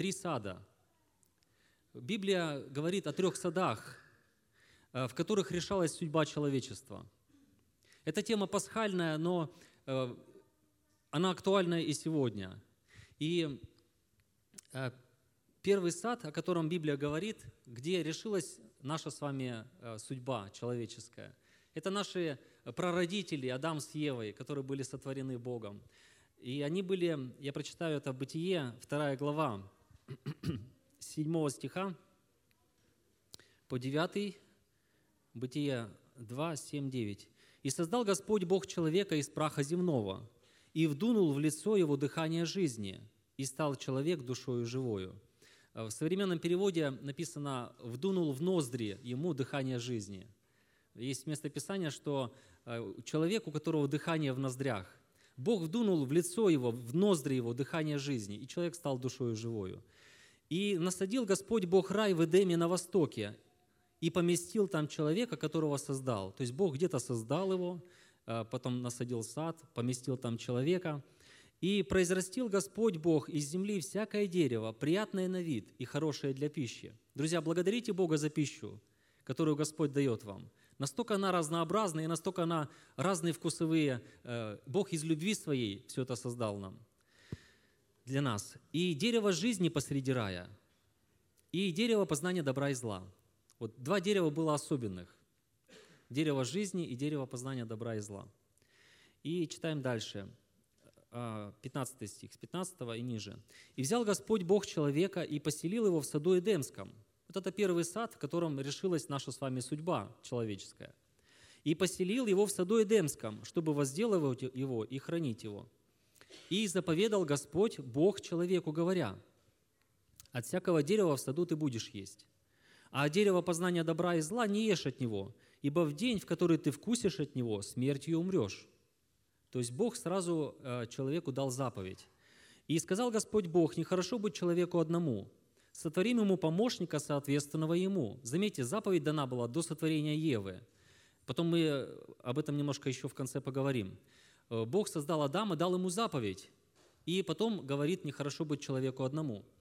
три сада. Библия говорит о трех садах, э, в которых решалась судьба человечества. Эта тема пасхальная, но э, она актуальна и сегодня. И э, первый сад, о котором Библия говорит, где решилась наша с вами судьба человеческая, это наши прародители Адам с Евой, которые были сотворены Богом. И они были, я прочитаю это Бытие, вторая глава, 7 стиха по 9, Бытие 2, 7, 9. «И создал Господь Бог человека из праха земного, и вдунул в лицо его дыхание жизни, и стал человек душою живою». В современном переводе написано «вдунул в ноздри ему дыхание жизни». Есть местописание, что э, человек, у которого дыхание в ноздрях, Бог вдунул в лицо его, в ноздри его дыхание жизни, и человек стал душою живою. И насадил Господь Бог рай в Эдеме на востоке, и поместил там человека, которого создал. То есть Бог где-то создал его, э, потом насадил сад, поместил там человека. И произрастил Господь Бог из земли всякое дерево, приятное на вид и хорошее для пищи. Друзья, благодарите Бога за пищу, которую Господь дает вам. Настолько она разнообразна и настолько она разные вкусовые. Э, Бог из любви своей все это создал нам для нас. И дерево жизни посреди рая, и дерево познания добра и зла. Вот два дерева было особенных. Дерево жизни и дерево познания добра и зла. И читаем дальше. 15 а, стих, с 15 и ниже. «И взял Господь Бог человека и поселил его в саду Эдемском». Вот это первый сад, в котором решилась наша с вами судьба человеческая. «И поселил его в саду Эдемском, чтобы возделывать его и хранить его. И заповедал Господь Бог человеку, говоря, «От всякого дерева в саду ты будешь есть, а дерево познания добра и зла не ешь от него, ибо в день, в который ты вкусишь от него, смертью умрешь». То есть Бог сразу э, человеку дал заповедь. «И сказал Господь Бог, нехорошо быть человеку одному, сотворим ему помощника, соответственного ему». Заметьте, заповедь дана была до сотворения Евы. Потом мы об этом немножко еще в конце поговорим. Э, Бог создал Адама, дал ему заповедь, и потом говорит, нехорошо быть человеку одному –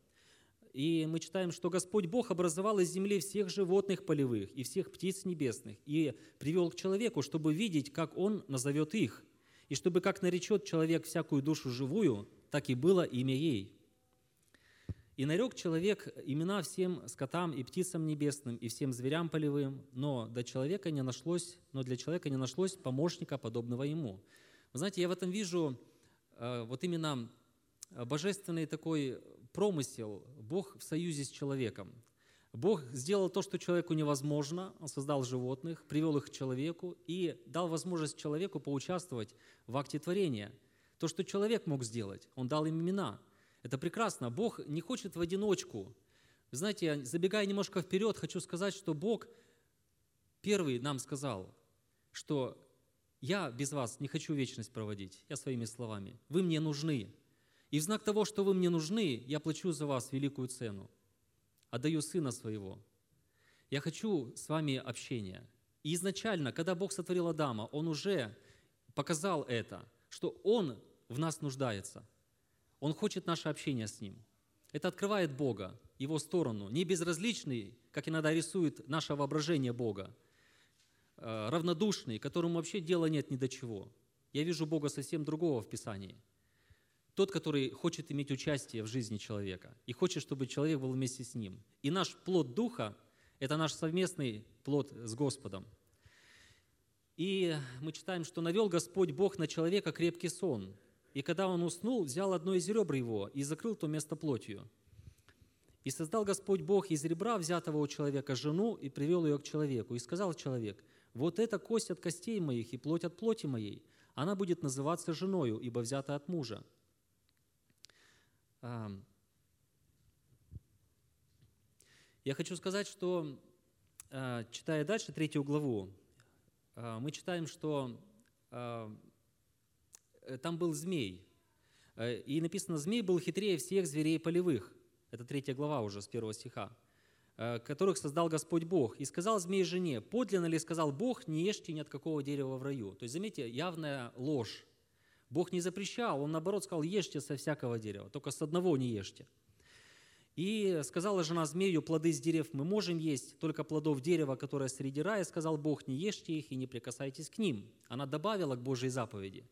и мы читаем, что Господь Бог образовал из земли всех животных полевых и всех птиц небесных и привел к человеку, чтобы видеть, как он назовет их, и чтобы как наречет человек всякую душу живую, так и было имя ей. И нарек человек имена всем скотам и птицам небесным и всем зверям полевым, но до человека не нашлось, но для человека не нашлось помощника, подобного ему. Вы знаете, я в этом вижу э, вот именно божественный такой промысел, Бог в союзе с человеком. Бог сделал то, что человеку невозможно, Он создал животных, привел их к человеку и дал возможность человеку поучаствовать в акте творения. То, что человек мог сделать, Он дал им имена. Это прекрасно. Бог не хочет в одиночку. Вы знаете, забегая немножко вперед, хочу сказать, что Бог первый нам сказал, что я без вас не хочу вечность проводить, я своими словами. Вы мне нужны. И в знак того, что вы мне нужны, я плачу за вас великую цену. Отдаю Сына Своего. Я хочу с вами общения. И изначально, когда Бог сотворил Адама, Он уже показал это, что Он в нас нуждается. Он хочет наше общение с Ним. Это открывает Бога, Его сторону, не безразличный, как иногда рисует наше воображение Бога, равнодушный, которому вообще дела нет ни до чего. Я вижу Бога совсем другого в Писании – тот, который хочет иметь участие в жизни человека и хочет, чтобы человек был вместе с ним. И наш плод Духа – это наш совместный плод с Господом. И мы читаем, что навел Господь Бог на человека крепкий сон. И когда он уснул, взял одно из ребр его и закрыл то место плотью. И создал Господь Бог из ребра, взятого у человека, жену, и привел ее к человеку. И сказал человек, вот эта кость от костей моих и плоть от плоти моей, она будет называться женою, ибо взята от мужа. Я хочу сказать, что, а, читая дальше третью главу, а, мы читаем, что а, э, там был змей. Э, и написано, змей был хитрее всех зверей полевых. Это третья глава уже с первого стиха которых создал Господь Бог. И сказал змей жене, подлинно ли сказал Бог, не ешьте ни от какого дерева в раю. То есть, заметьте, явная ложь. Бог не запрещал, Он наоборот сказал, ешьте со всякого дерева, только с одного не ешьте. И сказала жена змею, плоды с дерев мы можем есть, только плодов дерева, которое среди рая, сказал Бог, не ешьте их и не прикасайтесь к ним. Она добавила к Божьей заповеди.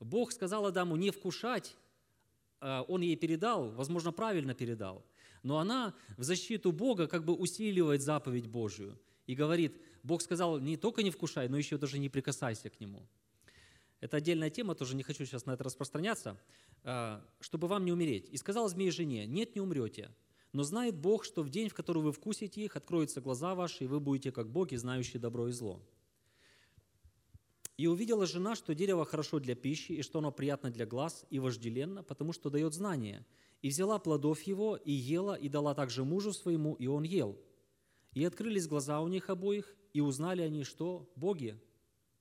Бог сказал Адаму не вкушать, а, он ей передал, возможно, правильно передал, но она в защиту Бога как бы усиливает заповедь Божию и говорит, Бог сказал, не только не вкушай, но еще даже не прикасайся к нему. Это отдельная тема, тоже не хочу сейчас на это распространяться, а, чтобы вам не умереть. И сказал змей жене, нет, не умрете, но знает Бог, что в день, в который вы вкусите их, откроются глаза ваши, и вы будете как боги, знающие добро и зло. И увидела жена, что дерево хорошо для пищи, и что оно приятно для глаз и вожделенно, потому что дает знание. И взяла плодов его, и ела, и дала также мужу своему, и он ел. И открылись глаза у них обоих, и узнали они, что боги,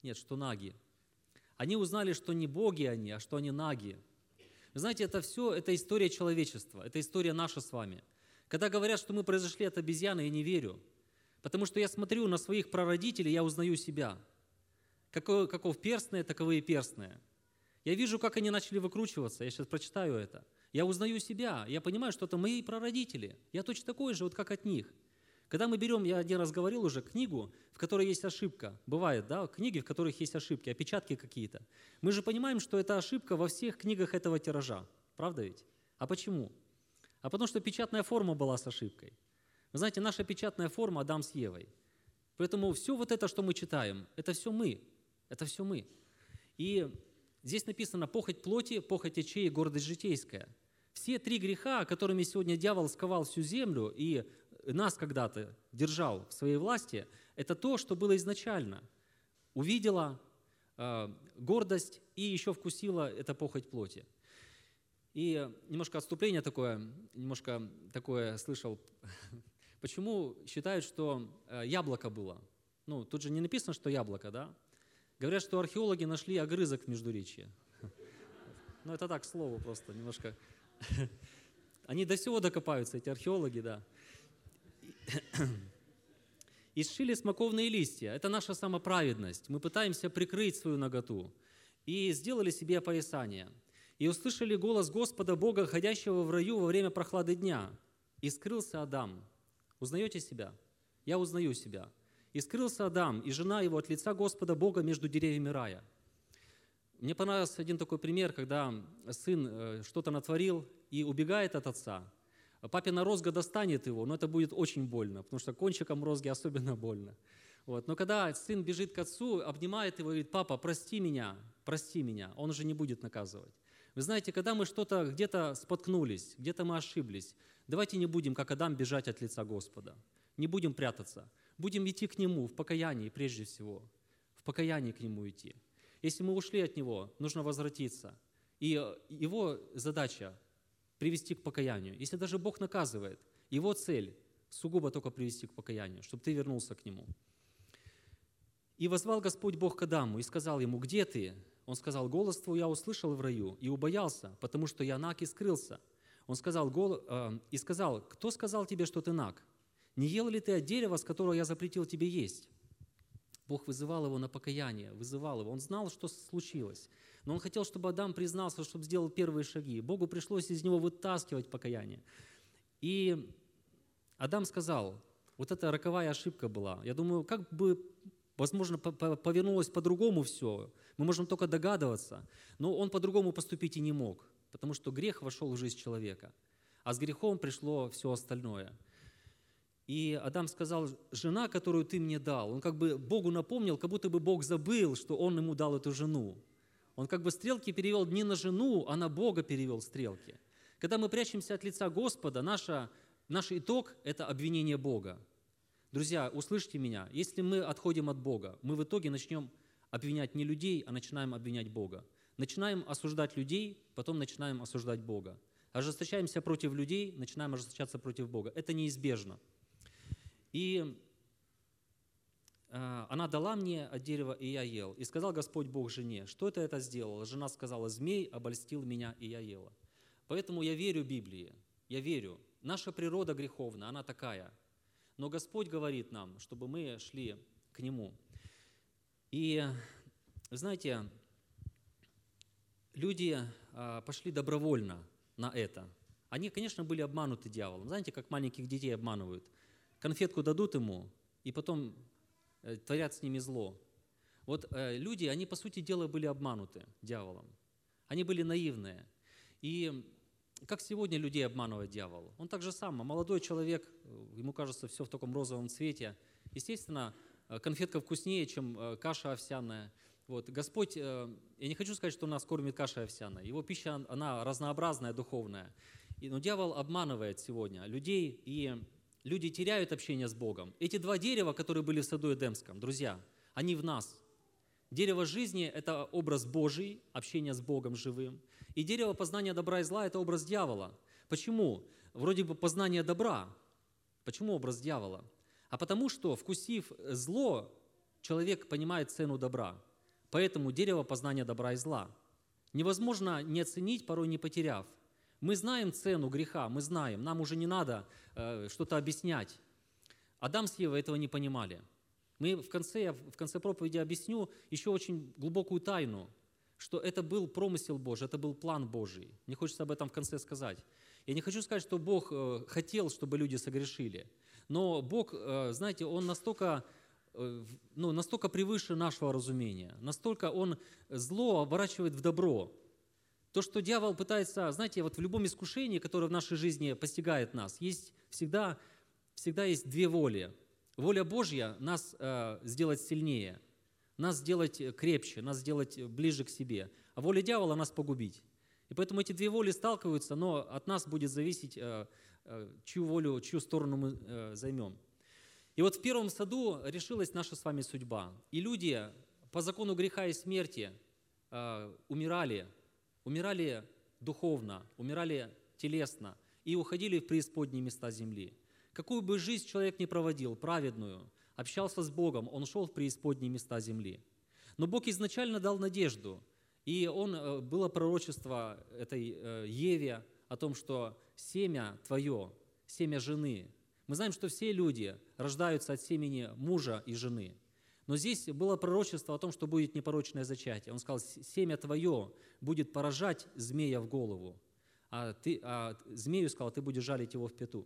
нет, что наги. Они узнали, что не боги они, а что они наги. Вы знаете, это все, это история человечества, это история наша с вами – когда говорят, что мы произошли от обезьяны, я не верю. Потому что я смотрю на своих прародителей, я узнаю себя. Каков, каков перстные, таковые перстные. Я вижу, как они начали выкручиваться. Я сейчас прочитаю это. Я узнаю себя. Я понимаю, что это мои прародители. Я точно такой же, вот как от них. Когда мы берем, я один раз говорил уже, книгу, в которой есть ошибка, бывает, да, книги, в которых есть ошибки, опечатки какие-то. Мы же понимаем, что это ошибка во всех книгах этого тиража. Правда ведь? А почему? а потому что печатная форма была с ошибкой. Вы знаете, наша печатная форма Адам с Евой. Поэтому все вот это, что мы читаем, это все мы. Это все мы. И здесь написано «похоть плоти, похоть очей и гордость житейская». Все три греха, которыми сегодня дьявол сковал всю землю и нас когда-то держал в своей власти, это то, что было изначально. Увидела э, гордость и еще вкусила это похоть плоти. И немножко отступление такое, немножко такое слышал. Почему считают, что э, яблоко было? Ну, тут же не написано, что яблоко, да? Говорят, что археологи нашли огрызок в Междуречье. Ну, это так, к слову просто, немножко. Они до всего докопаются, эти археологи, да. И сшили смоковные листья. Это наша самоправедность. Мы пытаемся прикрыть свою наготу. И сделали себе опоясание – и услышали голос Господа Бога, ходящего в раю во время прохлады дня. И скрылся Адам. Узнаете себя? Я узнаю себя. И скрылся Адам, и жена его от лица Господа Бога между деревьями рая. Мне понравился один такой пример, когда сын э, что-то натворил и убегает от отца. Папина розга достанет его, но это будет очень больно, потому что кончиком розги особенно больно. Вот. Но когда сын бежит к отцу, обнимает его и говорит, папа, прости меня, прости меня, он уже не будет наказывать. Вы знаете, когда мы что-то где-то споткнулись, где-то мы ошиблись, давайте не будем, как Адам, бежать от лица Господа. Не будем прятаться. Будем идти к Нему в покаянии прежде всего. В покаянии к Нему идти. Если мы ушли от Него, нужно возвратиться. И Его задача – привести к покаянию. Если даже Бог наказывает, Его цель – сугубо только привести к покаянию, чтобы ты вернулся к Нему. «И возвал Господь Бог к Адаму и сказал ему, где ты? Он сказал, голос твой я услышал в раю и убоялся, потому что я наг и скрылся. Он сказал, гол, э, и сказал, кто сказал тебе, что ты наг? Не ел ли ты от дерева, с которого я запретил тебе есть? Бог вызывал его на покаяние, вызывал его. Он знал, что случилось. Но он хотел, чтобы Адам признался, чтобы сделал первые шаги. Богу пришлось из него вытаскивать покаяние. И Адам сказал, вот это роковая ошибка была. Я думаю, как бы Возможно, повернулось по-другому все. Мы можем только догадываться. Но он по-другому поступить и не мог, потому что грех вошел в жизнь человека. А с грехом пришло все остальное. И Адам сказал, жена, которую ты мне дал, он как бы Богу напомнил, как будто бы Бог забыл, что он ему дал эту жену. Он как бы стрелки перевел не на жену, а на Бога перевел стрелки. Когда мы прячемся от лица Господа, наша, наш итог – это обвинение Бога. Друзья, услышьте меня, если мы отходим от Бога, мы в итоге начнем обвинять не людей, а начинаем обвинять Бога. Начинаем осуждать людей, потом начинаем осуждать Бога. Ожесточаемся против людей, начинаем ожесточаться против Бога. Это неизбежно. И э, она дала мне от дерева, и я ел. И сказал Господь Бог жене, что ты это сделала? Жена сказала, змей обольстил меня, и я ела. Поэтому я верю Библии, я верю. Наша природа греховна, она такая – но Господь говорит нам, чтобы мы шли к Нему. И, знаете, люди а, пошли добровольно на это. Они, конечно, были обмануты дьяволом. Знаете, как маленьких детей обманывают? Конфетку дадут ему, и потом э, творят с ними зло. Вот э, люди, они, по сути дела, были обмануты дьяволом. Они были наивные. И как сегодня людей обманывает дьявол? Он так же самое. Молодой человек, э, ему кажется, все в таком розовом цвете. Естественно, конфетка вкуснее, чем каша овсяная. Вот. Господь, я не хочу сказать, что нас кормит каша овсяная. Его пища, она разнообразная, духовная. Но дьявол обманывает сегодня людей, и люди теряют общение с Богом. Эти два дерева, которые были в саду Эдемском, друзья, они в нас. Дерево жизни – это образ Божий, общение с Богом живым. И дерево познания добра и зла – это образ дьявола. Почему? Вроде бы познание добра. Почему образ дьявола? А потому что, вкусив зло, человек понимает цену добра. Поэтому дерево познания добра и зла. Невозможно не оценить, порой не потеряв. Мы знаем цену греха, мы знаем, нам уже не надо э, что-то объяснять. Адам с Евой этого не понимали. Мы в конце, я в конце проповеди объясню еще очень глубокую тайну – что это был промысел Божий, это был план Божий. Мне хочется об этом в конце сказать. Я не хочу сказать, что Бог э, хотел, чтобы люди согрешили, но Бог, э, знаете, Он настолько, э, ну, настолько превыше нашего разумения, настолько Он зло оборачивает в добро. То, что дьявол пытается, знаете, вот в любом искушении, которое в нашей жизни постигает нас, есть всегда, всегда есть две воли. Воля Божья нас э, сделать сильнее – нас сделать крепче, нас сделать ближе к себе, а воля дьявола нас погубить. И поэтому эти две воли сталкиваются, но от нас будет зависеть, э, э, чью волю, чью сторону мы э, займем. И вот в первом саду решилась наша с вами судьба. И люди по закону греха и смерти умирали, умирали духовно, умирали телесно и уходили в преисподние места земли. Какую бы жизнь человек ни проводил, праведную, общался с Богом, он шел в преисподние места земли. Но Бог изначально дал надежду, и он, э, было пророчество этой э, Еве о том, что семя твое, семя жены. Мы знаем, что все люди рождаются от семени мужа и жены. Но здесь было пророчество о том, что будет непорочное зачатие. Он сказал, семя твое будет поражать змея в голову, а, ты, а змею сказал, ты будешь жалить его в пету.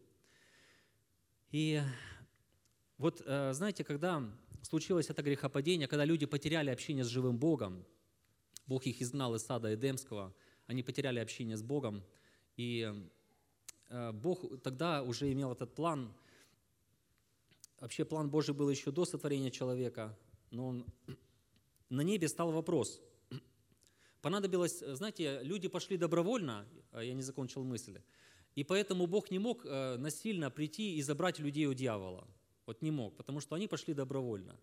И вот э, знаете, когда случилось это грехопадение, когда люди потеряли общение с живым Богом, Бог их изгнал из сада Эдемского, они потеряли общение с Богом, и э, Бог тогда уже имел этот план. Вообще план Божий был еще до сотворения человека, но он, на небе стал вопрос. Понадобилось, знаете, люди пошли добровольно, а я не закончил мысль, и поэтому Бог не мог э, насильно прийти и забрать людей у дьявола – вот не мог, потому что они пошли добровольно.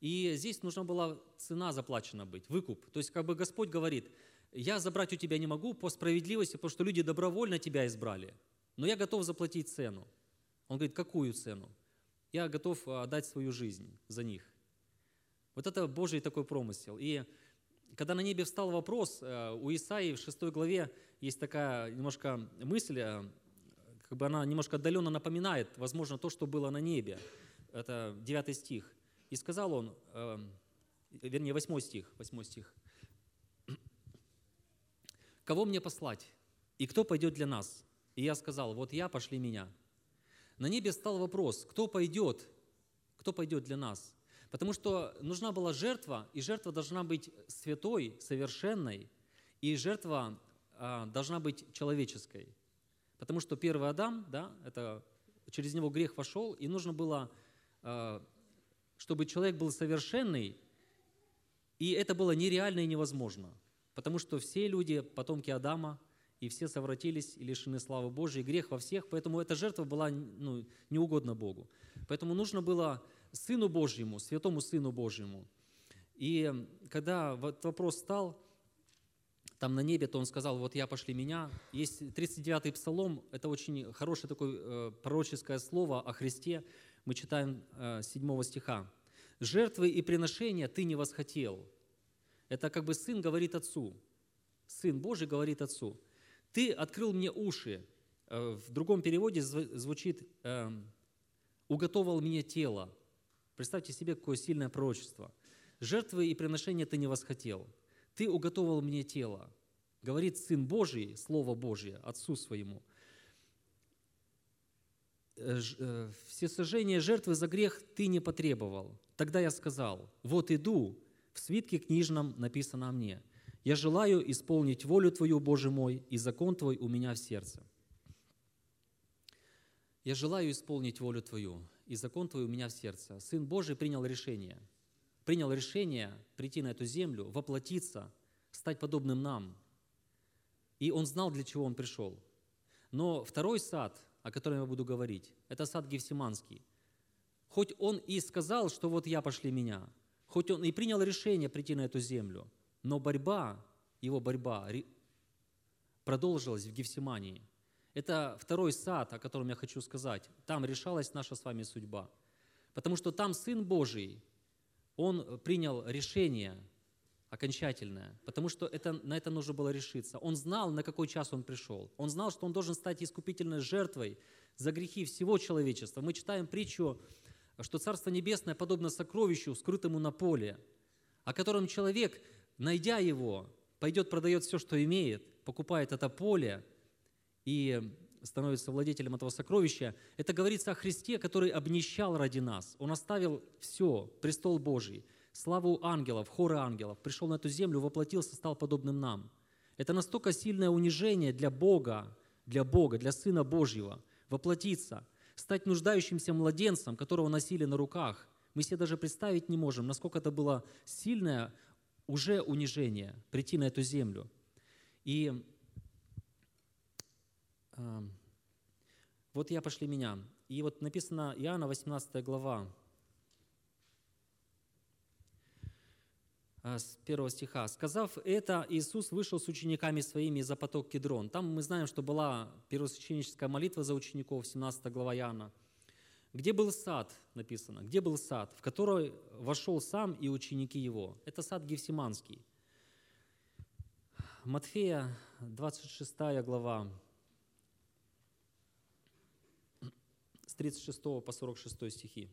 И здесь нужна была цена заплачена быть, выкуп. То есть как бы Господь говорит, я забрать у тебя не могу по справедливости, потому что люди добровольно тебя избрали, но я готов заплатить цену. Он говорит, какую цену? Я готов а, отдать свою жизнь за них. Вот это Божий такой промысел. И когда на небе встал вопрос, э, у Исаии в 6 главе есть такая немножко мысль, э, как бы она немножко отдаленно напоминает, возможно, то, что было на небе. Это 9 стих. «И сказал он, э, вернее, 8 стих, 8 стих, «Кого мне послать? И кто пойдет для нас?» И я сказал, вот я, пошли меня. На небе стал вопрос, кто пойдет, кто пойдет для нас? Потому что нужна была жертва, и жертва должна быть святой, совершенной, и жертва а, должна быть человеческой. Потому что первый Адам, да, это через него грех вошел, и нужно было, а, чтобы человек был совершенный, и это было нереально и невозможно. Потому что все люди, потомки Адама, и все совратились и лишены славы Божьей, грех во всех, поэтому эта жертва была ну, неугодна Богу. Поэтому нужно было Сыну Божьему, Святому Сыну Божьему. И когда вот вопрос стал, там на небе, то он сказал, вот я пошли меня. Есть 39-й псалом, это очень хорошее такое э, пророческое слово о Христе. Мы читаем э, 7 стиха. «Жертвы и приношения ты не восхотел». Это как бы сын говорит отцу. Сын Божий говорит отцу. «Ты открыл мне уши». Э, в другом переводе звучит э, «уготовал мне тело». Представьте себе, какое сильное пророчество. «Жертвы и приношения ты не восхотел». Ты уготовил мне тело, говорит Сын Божий, Слово Божье, Отцу Своему. э, э, всесожжение жертвы за грех ты не потребовал. Тогда я сказал, вот иду, в свитке книжном написано о мне. Я желаю исполнить волю Твою, Боже мой, и закон Твой у меня в сердце. Я желаю исполнить волю Твою, и закон Твой у меня в сердце. Сын Божий принял решение. Принял решение прийти на эту землю, воплотиться, стать подобным нам. И он знал, для чего он пришел. Но второй сад, о котором я буду говорить, это сад Гефсиманский. Хоть он и сказал, что вот я пошли меня, хоть он и принял решение прийти на эту землю, но борьба, его борьба продолжилась в Гефсимании. Это второй сад, о котором я хочу сказать. Там решалась наша с вами судьба. Потому что там Сын Божий, Он принял решение окончательное, потому что это, на это нужно было решиться. Он знал, на какой час он пришел. Он знал, что он должен стать искупительной жертвой за грехи всего человечества. Мы читаем притчу, что Царство Небесное подобно сокровищу, скрытому на поле, о котором человек, найдя его, пойдет, продает все, что имеет, покупает это поле и становится владетелем этого сокровища. Это говорится о Христе, который обнищал ради нас. Он оставил все, престол Божий, славу ангелов, хоры ангелов, пришел на эту землю, воплотился, стал подобным нам. Это настолько сильное унижение для Бога, для Бога, для Сына Божьего, воплотиться, стать нуждающимся младенцем, которого носили на руках. Мы себе даже представить не можем, насколько это было сильное уже унижение прийти на эту землю. И э, вот я пошли меня. И вот написано Иоанна 18 глава, э, с первого стиха. «Сказав это, Иисус вышел с учениками своими за поток Кедрон». Там мы знаем, что была первосвященническая молитва за учеников, 17 глава Иоанна – где был сад, написано, где был сад, в который вошел сам и ученики его. Это сад Гефсиманский. Матфея, 26 глава, с 36 по 46 стихи.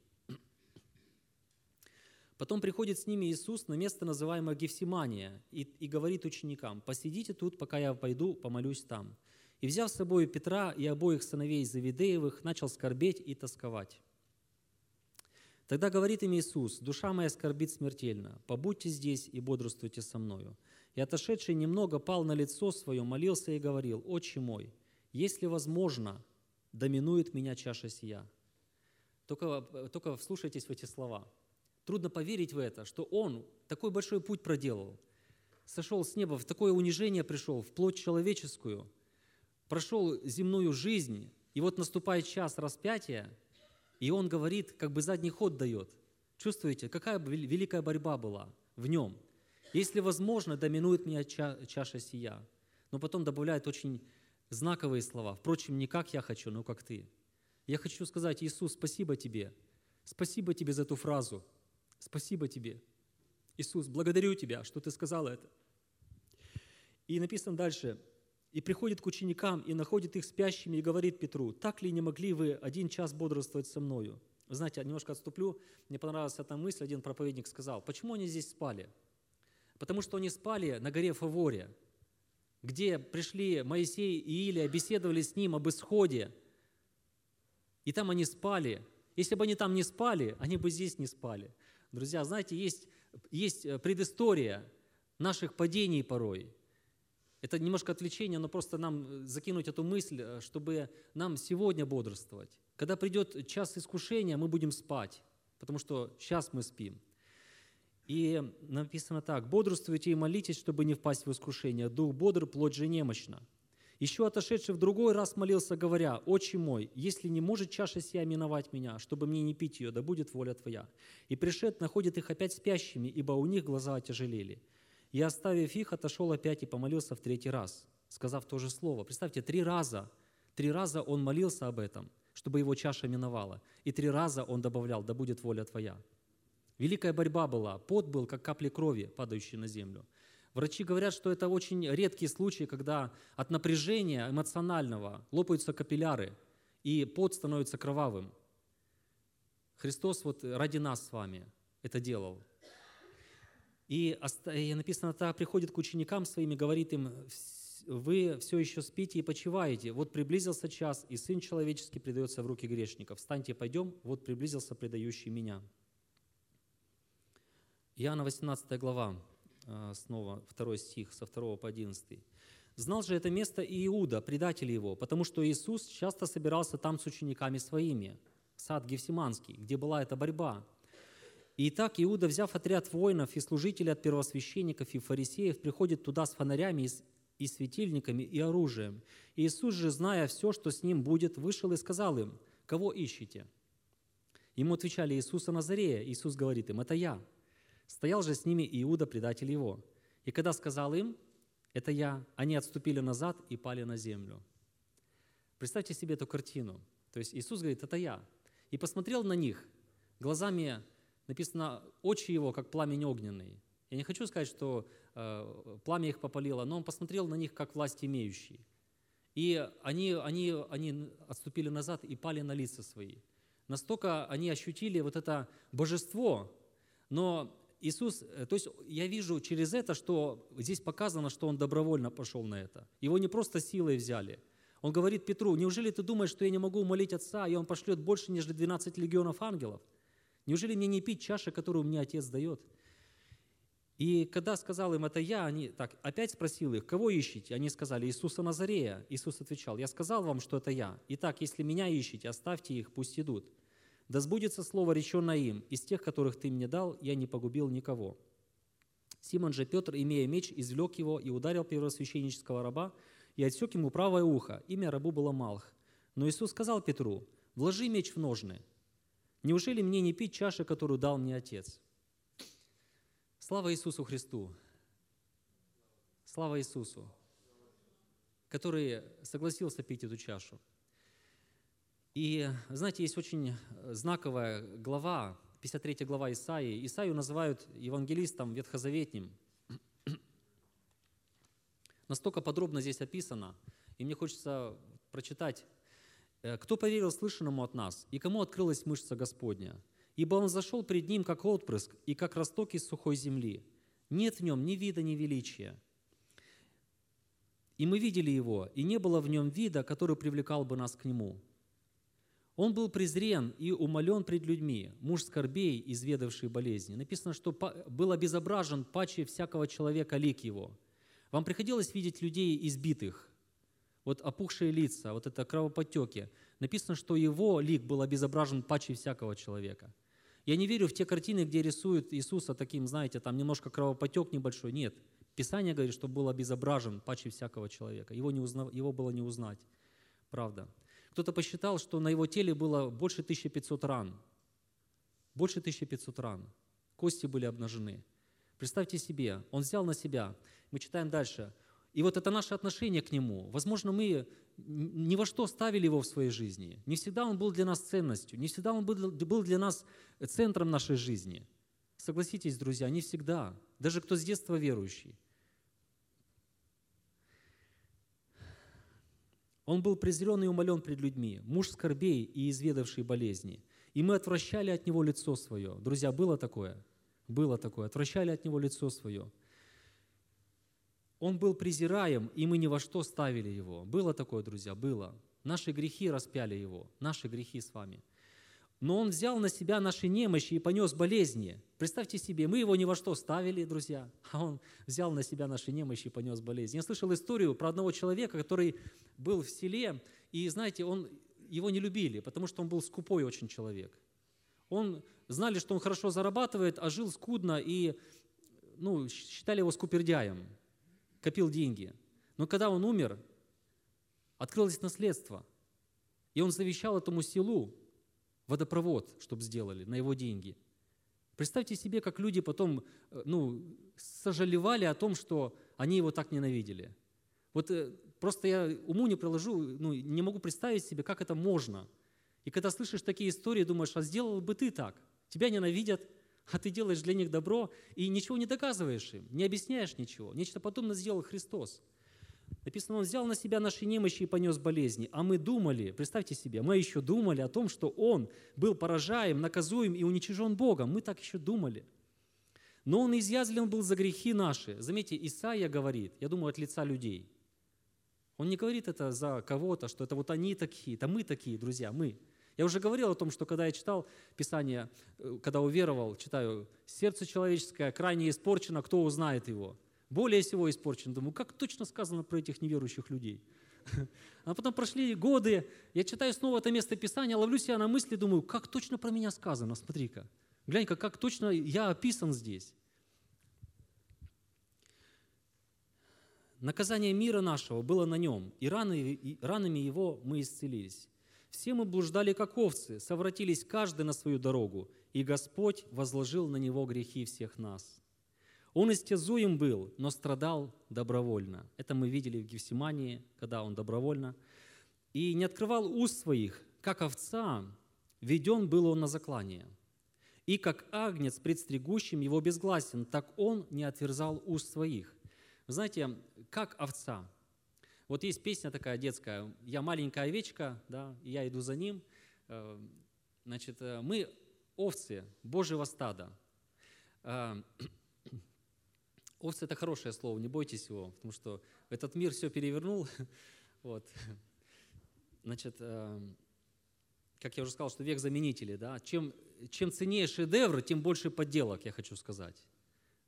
Потом приходит с ними Иисус на место, называемое Гефсимания, и, и говорит ученикам, «Посидите тут, пока я пойду, помолюсь там». И, взяв с собой Петра и обоих сыновей Завидеевых, начал скорбеть и тосковать. Тогда говорит им Иисус, «Душа моя скорбит смертельно, побудьте здесь и бодрствуйте со мною». И отошедший немного пал на лицо свое, молился и говорил, «Отче мой, если возможно, доминует меня чаша сия». Только, только вслушайтесь в эти слова. Трудно поверить в это, что Он такой большой путь проделал, сошел с неба, в такое унижение пришел, в плоть человеческую – прошел земную жизнь, и вот наступает час распятия, и он говорит, как бы задний ход дает. Чувствуете, какая великая борьба была в нем. Если возможно, доминует меня чаша сия. Но потом добавляет очень знаковые слова. Впрочем, не как я хочу, но как ты. Я хочу сказать, Иисус, спасибо тебе. Спасибо тебе за эту фразу. Спасибо тебе. Иисус, благодарю тебя, что ты сказал это. И написано дальше, и приходит к ученикам и находит их спящими и говорит Петру, так ли не могли вы один час бодрствовать со мною? Знаете, я немножко отступлю, мне понравилась эта мысль, один проповедник сказал, почему они здесь спали? Потому что они спали на горе Фаворе, где пришли Моисей и Илия, беседовали с ним об исходе, и там они спали. Если бы они там не спали, они бы здесь не спали. Друзья, знаете, есть, есть предыстория наших падений порой – это немножко отвлечение, но просто нам э, закинуть эту мысль, э, чтобы нам сегодня бодрствовать. Когда придет час искушения, мы будем спать, потому что сейчас мы спим. И написано так, «Бодрствуйте и молитесь, чтобы не впасть в искушение. Дух бодр, плоть же немощна». Еще отошедший в другой раз молился, говоря, «Отче мой, если не может чаша сия миновать меня, чтобы мне не пить ее, да будет воля Твоя». И пришед находит их опять спящими, ибо у них глаза отяжелели. И оставив их, отошел опять и помолился в третий раз, сказав то же слово. Представьте, три раза, три раза он молился об этом, чтобы его чаша миновала. И три раза он добавлял, да будет воля твоя. Великая борьба была, пот был, как капли крови, падающие на землю. Врачи говорят, что это очень редкий случай, когда от напряжения эмоционального лопаются капилляры, и пот становится кровавым. Христос вот ради нас с вами это делал. И написано, так приходит к ученикам своим и говорит им, вы все еще спите и почиваете. Вот приблизился час, и Сын Человеческий предается в руки грешников. Встаньте, пойдем, вот приблизился предающий меня». Иоанна 18 глава, а, снова второй стих, со 2 по 11. «Знал же это место и Иуда, предатель его, потому что Иисус часто собирался там с учениками своими, сад Гефсиманский, где была эта борьба. И так Иуда, взяв отряд воинов и служителей от первосвященников и фарисеев, приходит туда с фонарями и, светильниками и оружием. Иисус же, зная все, что с ним будет, вышел и сказал им, «Кого ищете?» Ему отвечали Иисуса Назарея. Иисус говорит им, «Это я». Стоял же с ними Иуда, предатель его. И когда сказал им, «Это я», они отступили назад и пали на землю. Представьте себе эту картину. То есть Иисус говорит, «Это я». И посмотрел на них глазами, написано, очи его, как пламень огненный. Я не хочу сказать, что э, пламя их попалило, но он посмотрел на них, как власть имеющий. И они, они, они отступили назад и пали на лица свои. Настолько они ощутили вот это божество, но Иисус, э, то есть я вижу через это, что здесь показано, что Он добровольно пошел на это. Его не просто силой взяли. Он говорит Петру, неужели ты думаешь, что я не могу умолить Отца, и Он пошлет больше, нежели 12 легионов ангелов? Неужели мне не пить чаши, которую мне Отец дает? И когда сказал им это я, они так опять спросил их, кого ищете? Они сказали, Иисуса Назарея. Иисус отвечал, я сказал вам, что это я. Итак, если меня ищете, оставьте их, пусть идут. Да сбудется слово, реченное им, из тех, которых ты мне дал, я не погубил никого». Симон же Петр, имея меч, извлек его и ударил первосвященнического раба, и отсек ему правое ухо. Имя рабу было Малх. Но Иисус сказал Петру, «Вложи меч в ножны. Неужели мне не пить чаши, которую дал мне Отец?» Слава Иисусу Христу! Слава Иисусу, который согласился пить эту чашу. И, знаете, есть очень знаковая глава, 53 глава Исаии. Исаию называют евангелистом ветхозаветним. Настолько подробно здесь описано, и мне хочется прочитать. «Э, «Кто поверил слышанному от нас, и кому открылась мышца Господня? Ибо он зашел пред ним, как отпрыск, и как росток из сухой земли. Нет в нем ни вида, ни величия. И мы видели его, и не было в нем вида, который привлекал бы нас к нему. Он был презрен и умолен пред людьми, муж скорбей, изведавший болезни. Написано, что был обезображен паче всякого человека лик его. Вам приходилось видеть людей избитых, вот опухшие лица, вот это кровоподтеки. Написано, что его лик был обезображен паче всякого человека. Я не верю в те картины, где рисуют Иисуса таким, знаете, там немножко кровопотек небольшой. Нет. Писание говорит, что был обезображен паче всякого человека. Его, не узнав, его было не узнать. Правда. Кто-то посчитал, что на его теле было больше 1500 ран. Больше 1500 ран. Кости были обнажены. Представьте себе, он взял на себя. Мы читаем дальше. И вот это наше отношение к нему. Возможно, мы ни во что ставили его в своей жизни. Не всегда он был для нас ценностью, не всегда он был для нас центром нашей жизни. Согласитесь, друзья, не всегда. Даже кто с детства верующий. Он был презрен и умолен пред людьми, муж скорбей и изведавший болезни. И мы отвращали от него лицо свое. Друзья, было такое? Было такое. Отвращали от него лицо свое. Он был презираем, и мы ни во что ставили его. Было такое, друзья, было. Наши грехи распяли его, наши грехи с вами – но Он взял на себя наши немощи и понес болезни. Представьте себе, мы его ни во что ставили, друзья, а Он взял на себя наши немощи и понес болезни. Я слышал историю про одного человека, который был в селе, и, знаете, он, его не любили, потому что он был скупой очень человек. Он знали, что он хорошо зарабатывает, а жил скудно, и ну, считали его скупердяем, копил деньги. Но когда он умер, открылось наследство, и он завещал этому селу водопровод, чтобы сделали на его деньги. Представьте себе, как люди потом э, ну, сожалевали о том, что они его так ненавидели. Вот э, просто я уму не приложу, ну, не могу представить себе, как это можно. И когда слышишь такие истории, думаешь, а сделал бы ты так? Тебя ненавидят, а ты делаешь для них добро и ничего не доказываешь им, не объясняешь ничего. Нечто подобное сделал Христос. Написано, Он взял на себя наши немощи и понес болезни. А мы думали, представьте себе, мы еще думали о том, что Он был поражаем, наказуем и уничижен Богом. Мы так еще думали. Но Он изъязлен был за грехи наши. Заметьте, Исаия говорит, я думаю, от лица людей. Он не говорит это за кого-то, что это вот они такие, это мы такие, друзья, мы. Я уже говорил о том, что когда я читал Писание, э, когда уверовал, читаю, сердце человеческое крайне испорчено, кто узнает его? Более всего испорчен. Думаю, как точно сказано про этих неверующих людей. А потом прошли годы, я читаю снова это место Писания, ловлю себя на мысли, думаю, как точно про меня сказано, смотри-ка. Глянь-ка, как точно я описан здесь. Наказание мира нашего было на нем, и, и ранами его мы исцелились. Все мы блуждали, как овцы, совратились каждый на свою дорогу, и Господь возложил на него грехи всех нас. Он истязуем был, но страдал добровольно. Это мы видели в Гефсимании, когда он добровольно. И не открывал уст своих, как овца, веден был он на заклание. И как агнец пред стригущим его безгласен, так он не отверзал уст своих. Вы знаете, как овца. Вот есть песня такая детская, «Я маленькая овечка, да, и я иду за ним». Э, значит, э, мы овцы Божьего стада. Э, овцы – это хорошее слово, не бойтесь его, потому что этот мир все перевернул. Вот. Значит, как я уже сказал, что век заменителей. Да? Чем, чем ценнее шедевр, тем больше подделок, я хочу сказать.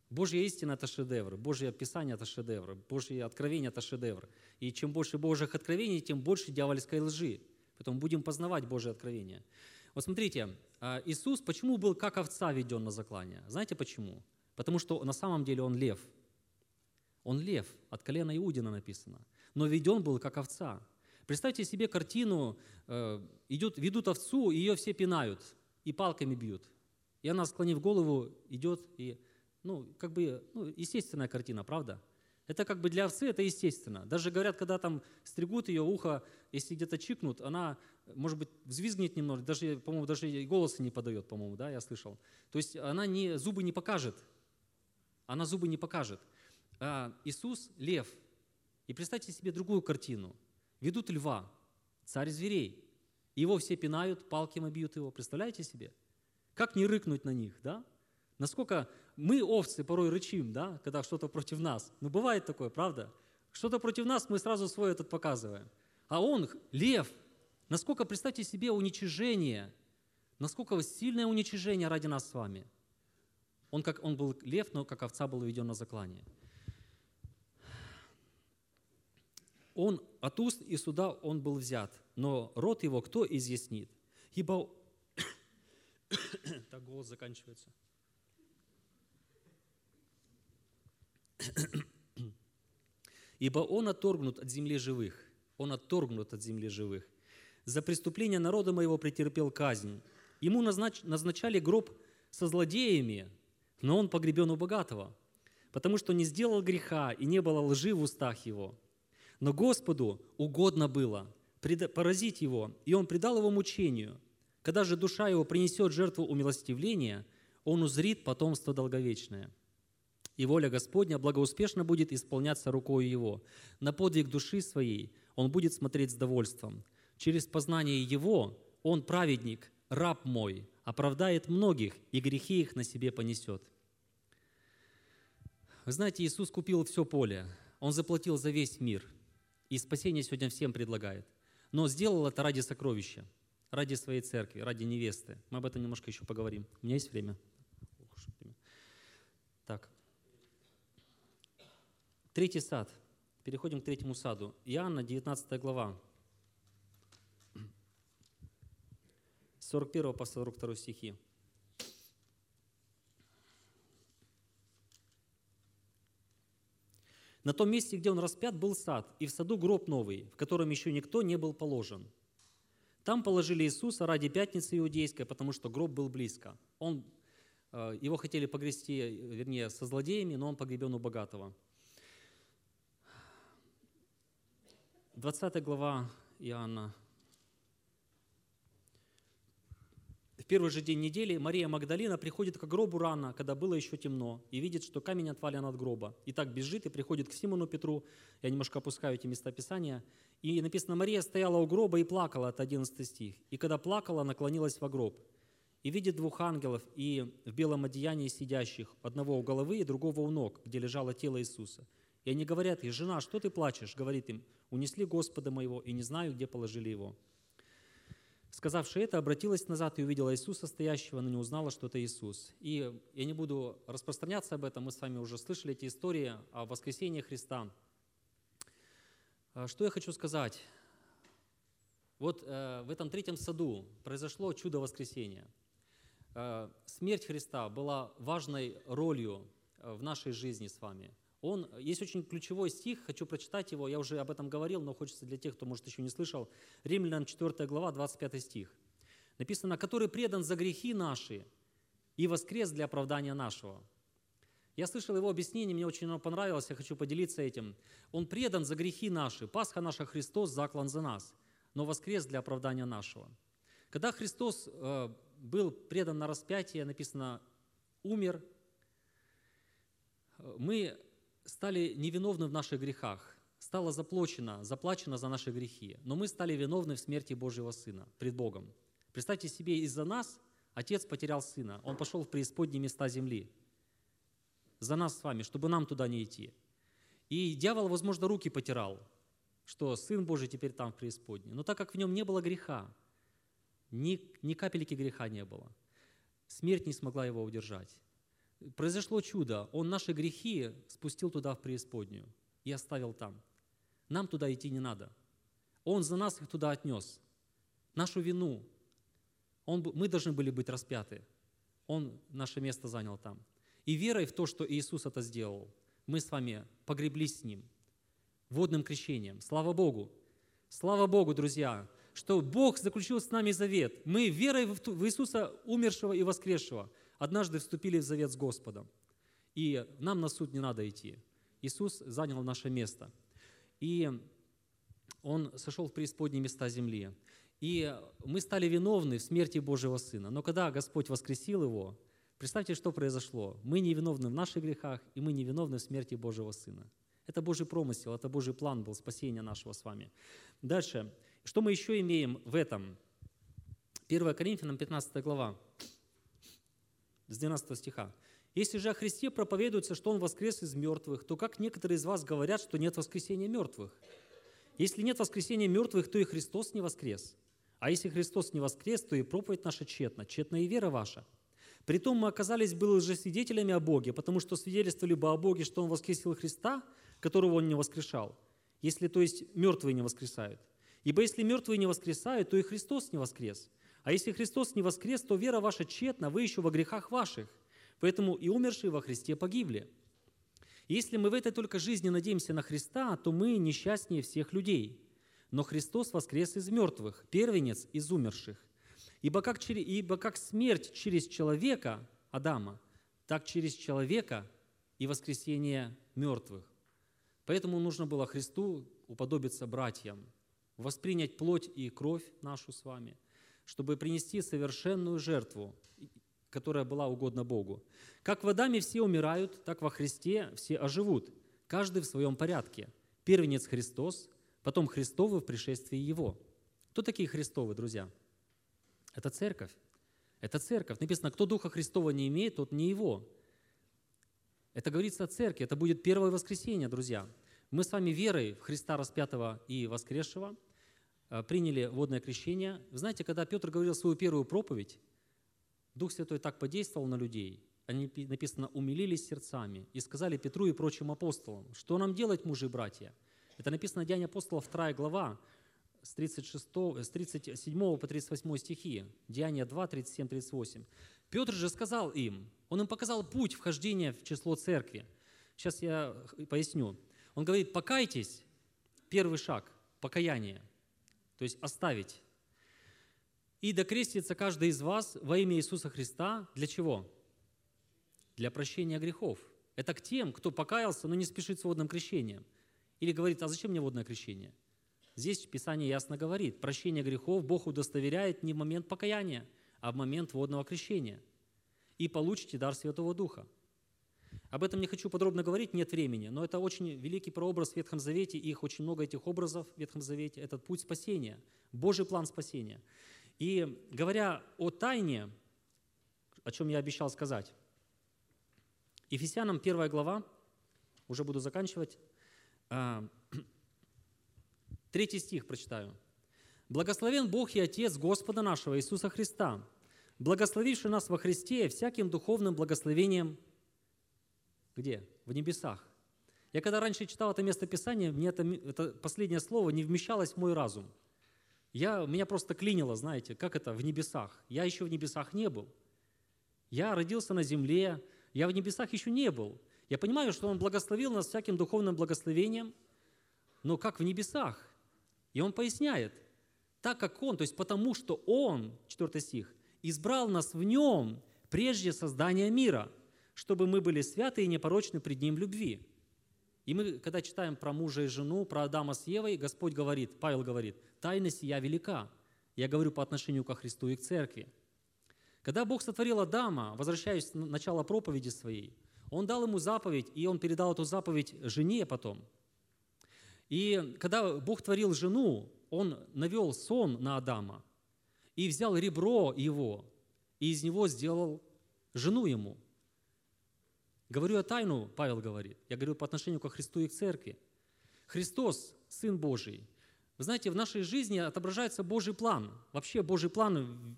Божья истина – это шедевр, Божье Писание – это шедевр, Божье откровение – это шедевр. И чем больше Божьих откровений, тем больше дьявольской лжи. Поэтому будем познавать Божье откровение. Вот смотрите, а, Иисус почему был как овца веден на заклание? Знаете почему? Потому что на самом деле Он лев. Он лев, от колена Иудина написано. Но веден был как овца. Представьте себе картину, э, идут, ведут овцу, и ее все пинают, и палками бьют. И она, склонив голову, идет и ну, как бы, ну, естественная картина, правда? Это как бы для овцы это естественно. Даже говорят, когда там стригут ее ухо, если где-то чикнут, она, может быть, взвизгнет немного, даже, по-моему, даже голоса не подает, по-моему, да, я слышал. То есть она не, зубы не покажет. Она зубы не покажет. А Иисус – лев. И представьте себе другую картину. Ведут льва, царь зверей. Его все пинают, палками бьют его. Представляете себе? Как не рыкнуть на них, да? Насколько мы, овцы, порой рычим, да, когда что-то против нас. Ну, бывает такое, правда? Что-то против нас, мы сразу свой этот показываем. А он, лев, насколько, представьте себе, уничижение, насколько сильное уничижение ради нас с вами. Он, как, он был лев, но как овца был введен на заклание. Он от уст и суда он был взят, но рот его кто изъяснит? Ибо... так голос заканчивается. Ибо он отторгнут от земли живых. Он отторгнут от земли живых. За преступление народа моего претерпел казнь. Ему назнач, назначали гроб со злодеями, но он погребен у богатого, потому что не сделал греха и не было лжи в устах его. Но Господу угодно было поразить его, и он предал его мучению. Когда же душа его принесет жертву умилостивления, он узрит потомство долговечное – и воля Господня благоуспешно будет исполняться рукой Его. На подвиг души своей Он будет смотреть с довольством. Через познание Его Он, праведник, раб мой, оправдает многих, и грехи их на себе понесет. Вы знаете, Иисус купил все поле. Он заплатил за весь мир. И спасение сегодня всем предлагает. Но сделал это ради сокровища, ради своей церкви, ради невесты. Мы об этом немножко еще поговорим. У меня есть время? Так. Третий сад. Переходим к третьему саду. Иоанна, 19 глава. 41 по 42 стихи. На том месте, где он распят, был сад, и в саду гроб новый, в котором еще никто не был положен. Там положили Иисуса ради пятницы иудейской, потому что гроб был близко. Он, э, его хотели погрести, вернее, со злодеями, но он погребен у богатого. 20 глава Иоанна. В первый же день недели Мария Магдалина приходит к гробу рано, когда было еще темно, и видит, что камень отвален от гроба. И так бежит и приходит к Симону Петру. Я немножко опускаю эти места Писания. И написано, Мария стояла у гроба и плакала, от 11 стих. И когда плакала, наклонилась во гроб. И видит двух ангелов и в белом одеянии сидящих, одного у головы и другого у ног, где лежало тело Иисуса. И они говорят ей, жена, что ты плачешь? Говорит им, унесли Господа моего, и не знаю, где положили его. Сказавши это, обратилась назад и увидела Иисуса стоящего, но не узнала, что это Иисус. И я не буду распространяться об этом, мы с вами уже слышали эти истории о воскресении Христа. А что я хочу сказать? Вот э, в этом третьем саду произошло чудо воскресения. Э, смерть Христа была важной ролью э, в нашей жизни с вами. Он, есть очень ключевой стих, хочу прочитать его, я уже об этом говорил, но хочется для тех, кто, может, еще не слышал. Римлянам 4 глава, 25 стих. Написано, «Который предан за грехи наши и воскрес для оправдания нашего». Я слышал его объяснение, мне очень оно понравилось, я хочу поделиться этим. Он предан за грехи наши, Пасха наша Христос заклан за нас, но воскрес для оправдания нашего. Когда Христос э, был предан на распятие, написано, умер, э, мы стали невиновны в наших грехах, стало заплачено, заплачено за наши грехи, но мы стали виновны в смерти Божьего Сына пред Богом. Представьте себе, из-за нас Отец потерял Сына, Он пошел в преисподние места земли. За нас с вами, чтобы нам туда не идти. И дьявол, возможно, руки потирал, что Сын Божий теперь там в преисподней. Но так как в нем не было греха, ни, ни капельки греха не было, смерть не смогла его удержать. Произошло чудо. Он наши грехи спустил туда, в преисподнюю, и оставил там. Нам туда идти не надо. Он за нас их туда отнес. Нашу вину. Он, мы должны были быть распяты. Он наше место занял там. И верой в то, что Иисус это сделал, мы с вами погреблись с Ним водным крещением. Слава Богу! Слава Богу, друзья, что Бог заключил с нами завет. Мы верой в Иисуса умершего и воскресшего – однажды вступили в завет с Господом. И нам на суд не надо идти. Иисус занял наше место. И Он сошел в преисподние места земли. И мы стали виновны в смерти Божьего Сына. Но когда Господь воскресил Его, представьте, что произошло. Мы не виновны в наших грехах, и мы не виновны в смерти Божьего Сына. Это Божий промысел, это Божий план был спасения нашего с вами. Дальше. Что мы еще имеем в этом? 1 Коринфянам 15 глава с 12 стиха. «Если же о Христе проповедуется, что Он воскрес из мертвых, то как некоторые из вас говорят, что нет воскресения мертвых? Если нет воскресения мертвых, то и Христос не воскрес. А если Христос не воскрес, то и проповедь наша тщетна, тщетна и вера ваша. Притом мы оказались были уже свидетелями о Боге, потому что свидетельствовали бы о Боге, что Он воскресил Христа, которого Он не воскрешал, если, то есть, мертвые не воскресают. Ибо если мертвые не воскресают, то и Христос не воскрес. А если Христос не воскрес, то вера ваша тщетна, вы еще во грехах ваших. Поэтому и умершие во Христе погибли. Если мы в этой только жизни надеемся на Христа, то мы несчастнее всех людей. Но Христос воскрес из мертвых, первенец из умерших. Ибо как, ибо как смерть через человека, Адама, так через человека и воскресение мертвых. Поэтому нужно было Христу уподобиться братьям, воспринять плоть и кровь нашу с вами – чтобы принести совершенную жертву, которая была угодна Богу. Как в Адаме все умирают, так во Христе все оживут, каждый в своем порядке. Первенец Христос, потом Христовы в пришествии Его. Кто такие Христовы, друзья? Это церковь. Это церковь. Написано, кто Духа Христова не имеет, тот не Его. Это говорится о церкви. Это будет первое воскресенье, друзья. Мы с вами верой в Христа распятого и воскресшего – приняли водное крещение. Знаете, когда Петр говорил свою первую проповедь, Дух Святой так подействовал на людей, они, написано, умилились сердцами и сказали Петру и прочим апостолам, что нам делать, мужи и братья? Это написано Деяния апостолов, 2 глава, с, 36, с 37 по 38 стихи, Деяния 2, 37, 38. Петр же сказал им, он им показал путь вхождения в число церкви. Сейчас я поясню. Он говорит, покайтесь, первый шаг, покаяние – то есть оставить. И докрестится каждый из вас во имя Иисуса Христа для чего? Для прощения грехов. Это к тем, кто покаялся, но не спешит с водным крещением. Или говорит, а зачем мне водное крещение? Здесь Писание ясно говорит, прощение грехов Бог удостоверяет не в момент покаяния, а в момент водного крещения. И получите дар Святого Духа. Об этом не хочу подробно говорить, нет времени, но это очень великий прообраз в Ветхом Завете, их очень много этих образов в Ветхом Завете, этот путь спасения, Божий план спасения. И говоря о тайне, о чем я обещал сказать, Ефесянам 1 глава, уже буду заканчивать, А, третий стих прочитаю. «Благословен Бог и Отец Господа нашего Иисуса Христа, благословивший нас во Христе всяким духовным благословением». Где? В небесах. Я когда раньше читал это местописание, мне это, это последнее слово не вмещалось в мой разум. Я, меня просто клинило, знаете, как это в небесах. Я еще в небесах не был. Я родился на земле, я в небесах еще не был. Я понимаю, что Он благословил нас всяким духовным благословением, но как в небесах? И Он поясняет, так как Он, то есть потому что Он, 4 стих, избрал нас в Нем прежде создания мира, чтобы мы были святы и непорочны пред Ним любви. И мы, когда читаем про мужа и жену, про Адама с Евой, Господь говорит, Павел говорит, тайна сия велика. Я говорю по отношению ко Христу и к церкви. Когда Бог сотворил Адама, возвращаясь на начало проповеди своей, Он дал ему заповедь, и он передал эту заповедь жене потом. И когда Бог творил жену, Он навел сон на Адама и взял ребро его, и из него сделал жену ему – Говорю о тайну, Павел говорит. Я говорю по отношению к Христу и к церкви. Христос, Сын Божий. Вы знаете, в нашей жизни отображается Божий план. Вообще Божий план,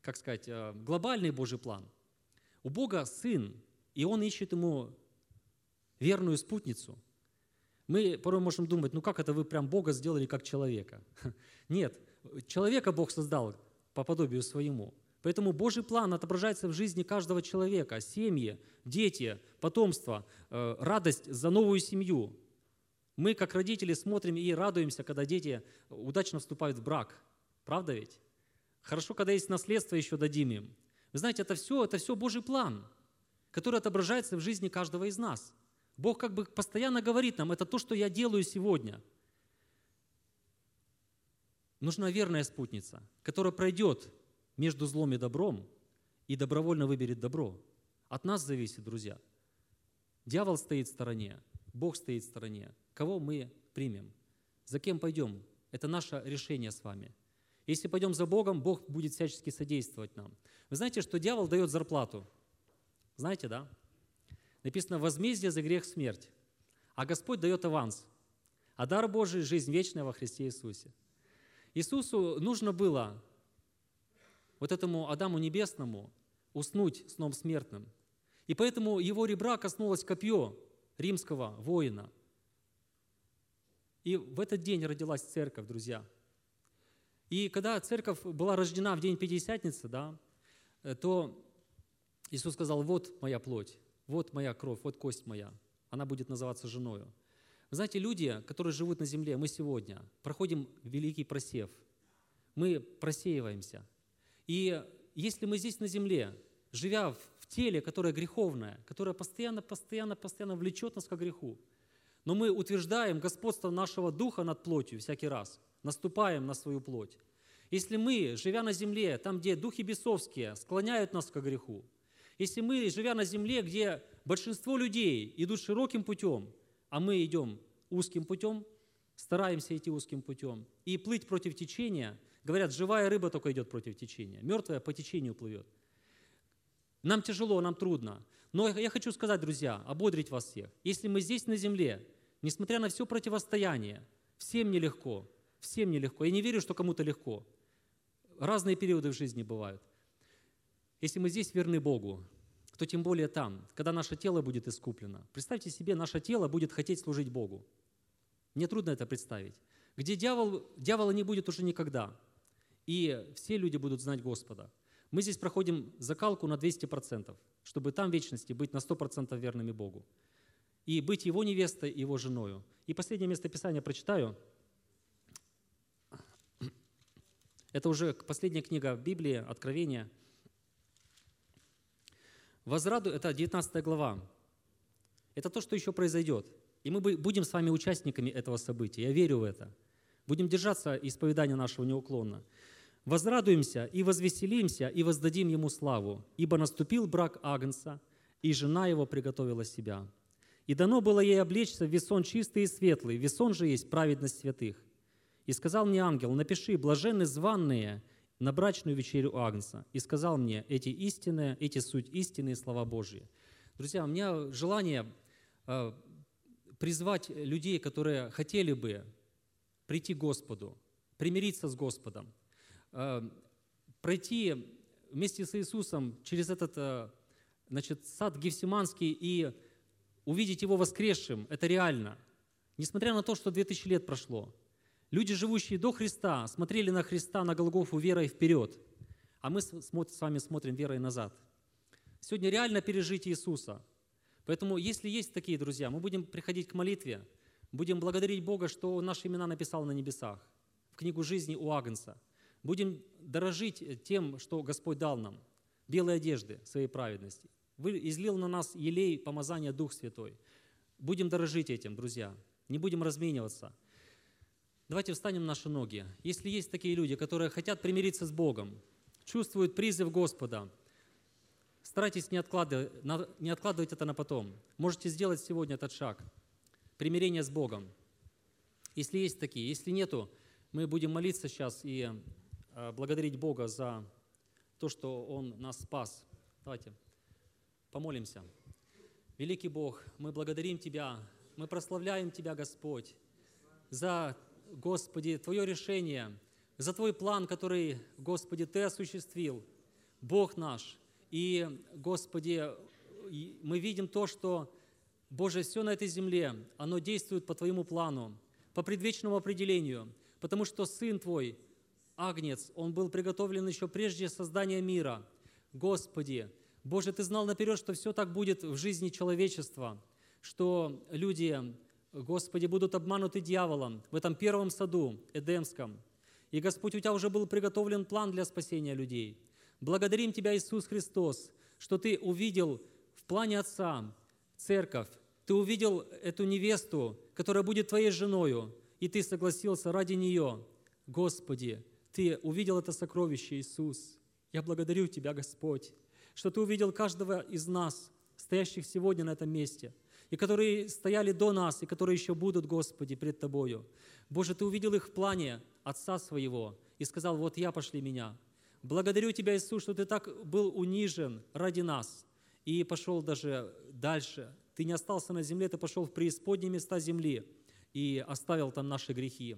как сказать, э, глобальный Божий план. У Бога Сын, и Он ищет Ему верную спутницу. Мы порой можем думать, ну как это вы прям Бога сделали как человека? Нет, человека Бог создал по подобию своему – Поэтому Божий план отображается в жизни каждого человека, семьи, дети, потомство, э, радость за новую семью. Мы, как родители, смотрим и радуемся, когда дети удачно вступают в брак. Правда ведь? Хорошо, когда есть наследство, еще дадим им. Вы знаете, это все, это все Божий план, который отображается в жизни каждого из нас. Бог как бы постоянно говорит нам, это то, что я делаю сегодня. Нужна верная спутница, которая пройдет между злом и добром и добровольно выберет добро. От нас зависит, друзья. Дьявол стоит в стороне, Бог стоит в стороне. Кого мы примем? За кем пойдем? Это наше решение с вами. Если пойдем за Богом, Бог будет всячески содействовать нам. Вы знаете, что дьявол дает зарплату? Знаете, да? Написано «возмездие за грех смерть», а Господь дает аванс, а дар Божий – жизнь вечная во Христе Иисусе. Иисусу нужно было вот этому Адаму Небесному уснуть сном смертным. И поэтому его ребра коснулось копье римского воина. И в этот день родилась церковь, друзья. И когда церковь была рождена в день Пятидесятницы, да, то Иисус сказал, вот моя плоть, вот моя кровь, вот кость моя. Она будет называться женою. Вы знаете, люди, которые живут на земле, мы сегодня проходим великий просев. Мы просеиваемся. И если мы здесь на земле, живя в теле, которое греховное, которое постоянно, постоянно, постоянно влечет нас к греху, но мы утверждаем господство нашего духа над плотью всякий раз, наступаем на свою плоть. Если мы, живя на земле, там, где духи бесовские склоняют нас к греху, если мы, живя на земле, где большинство людей идут широким путем, а мы идем узким путем, стараемся идти узким путем и плыть против течения – Говорят, живая рыба только идет против течения, мертвая по течению плывет. Нам тяжело, нам трудно. Но я хочу сказать, друзья, ободрить вас всех. Если мы здесь на земле, несмотря на все противостояние, всем нелегко, всем нелегко. Я не верю, что кому-то легко. Разные периоды в жизни бывают. Если мы здесь верны Богу, то тем более там, когда наше тело будет искуплено. Представьте себе, наше тело будет хотеть служить Богу. Мне трудно это представить. Где дьявол, дьявола не будет уже никогда и все люди будут знать Господа. Мы здесь проходим закалку на 200%, чтобы там в вечности быть на 100% верными Богу. И быть Его невестой, Его женою. И последнее место Писания прочитаю. Это уже последняя книга Библии, Откровение. Возраду, это 19 глава. Это то, что еще произойдет. И мы будем с вами участниками этого события. Я верю в это. Будем держаться исповедания нашего неуклонно. Возрадуемся и возвеселимся и воздадим Ему славу, ибо наступил брак Агнца, и жена его приготовила себя. И дано было ей облечься в весон чистый и светлый, весон же есть праведность святых. И сказал мне ангел, напиши, блаженны званные на брачную вечерю Агнца. И сказал мне, эти истинные, эти суть истинные слова Божьи. Друзья, у меня желание э, призвать людей, которые хотели бы прийти к Господу, примириться с Господом, пройти вместе с Иисусом через этот э, значит, сад Гефсиманский и увидеть Его воскресшим, это реально. Несмотря на то, что 2000 лет прошло. Люди, живущие до Христа, смотрели на Христа, на Голгофу верой вперед, а мы с вами смотрим верой назад. Сегодня реально пережить Иисуса. Поэтому, если есть такие друзья, мы будем приходить к молитве, будем благодарить Бога, что наши имена написал на небесах, в книгу жизни у Агнца. Будем дорожить тем, что Господь дал нам, белые одежды своей праведности. Вы излил на нас елей помазания Дух Святой. Будем дорожить этим, друзья. Не будем размениваться. Давайте встанем на наши ноги. Если есть такие люди, которые хотят примириться с Богом, чувствуют призыв Господа, старайтесь не откладывать, не откладывать это на потом. Можете сделать сегодня этот шаг. Примирение с Богом. Если есть такие, если нету, мы будем молиться сейчас и благодарить Бога за то, что Он нас спас. Давайте помолимся. Великий Бог, мы благодарим Тебя, мы прославляем Тебя, Господь, за, Господи, Твое решение, за Твой план, который, Господи, Ты осуществил, Бог наш. И, Господи, мы видим то, что, Боже, все на этой земле, оно действует по Твоему плану, по предвечному определению, потому что Сын Твой, Агнец, Он был приготовлен еще прежде создания мира. Господи, Боже, Ты знал наперед, что все так будет в жизни человечества, что люди, Господи, будут обмануты дьяволом в этом первом саду Эдемском. И, Господь, у Тебя уже был приготовлен план для спасения людей. Благодарим Тебя, Иисус Христос, что Ты увидел в плане Отца церковь, Ты увидел эту невесту, которая будет Твоей женою, и Ты согласился ради нее. Господи, Ты увидел это сокровище, Иисус. Я благодарю Тебя, Господь, что Ты увидел каждого из нас, стоящих сегодня на этом месте, и которые стояли до нас, и которые еще будут, Господи, пред Тобою. Боже, Ты увидел их в плане Отца Своего и сказал, вот я, пошли меня. Благодарю Тебя, Иисус, что Ты так был унижен ради нас и пошел даже дальше. Ты не остался на земле, Ты пошел в преисподние места земли и оставил там наши грехи.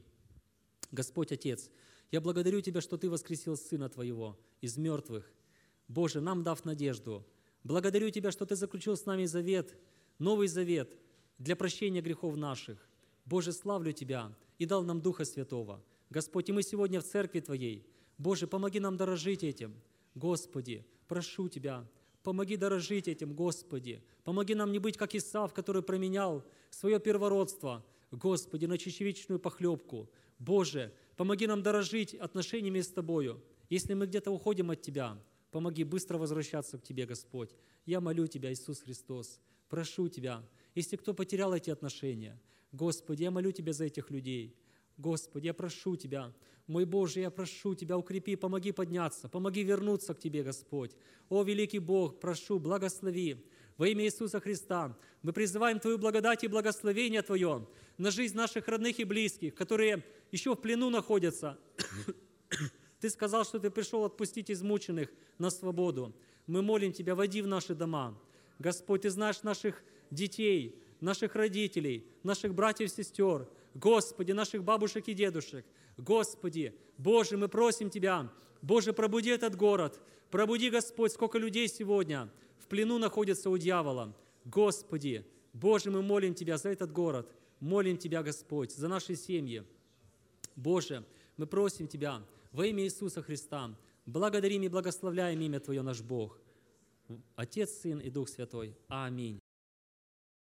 Господь Отец, я благодарю Тебя, что Ты воскресил Сына Твоего из мертвых – Боже, нам дав надежду. Благодарю Тебя, что Ты заключил с нами завет, новый завет для прощения грехов наших. Боже, славлю Тебя и дал нам Духа Святого. Господь, и мы сегодня в церкви Твоей. Боже, помоги нам дорожить этим. Господи, прошу Тебя, помоги дорожить этим, Господи. Помоги нам не быть как Исав, который променял свое первородство, Господи, на чечевичную похлебку. Боже, помоги нам дорожить отношениями с Тобою. Если мы где-то уходим от Тебя, Помоги быстро возвращаться к Тебе, Господь. Я молю Тебя, Иисус Христос, прошу Тебя, если кто потерял эти отношения, Господи, я молю Тебя за этих людей. Господи, я прошу Тебя, мой Боже, я прошу Тебя, укрепи, помоги подняться, помоги вернуться к Тебе, Господь. О, великий Бог, прошу, благослови. Во имя Иисуса Христа мы призываем Твою благодать и благословение Твое на жизнь наших родных и близких, которые еще в плену находятся, ты сказал, что Ты пришел отпустить измученных на свободу. Мы молим Тебя, води в наши дома. Господь, Ты знаешь наших детей, наших родителей, наших братьев и сестер, Господи, наших бабушек и дедушек. Господи, Боже, мы просим Тебя, Боже, пробуди этот город, пробуди, Господь, сколько людей сегодня в плену находятся у дьявола. Господи, Боже, мы молим Тебя за этот город, молим Тебя, Господь, за наши семьи. Боже, мы просим Тебя, во имя Иисуса Христа благодарим и благословляем имя Твое, наш Бог. Отец, Сын и Дух Святой. Аминь.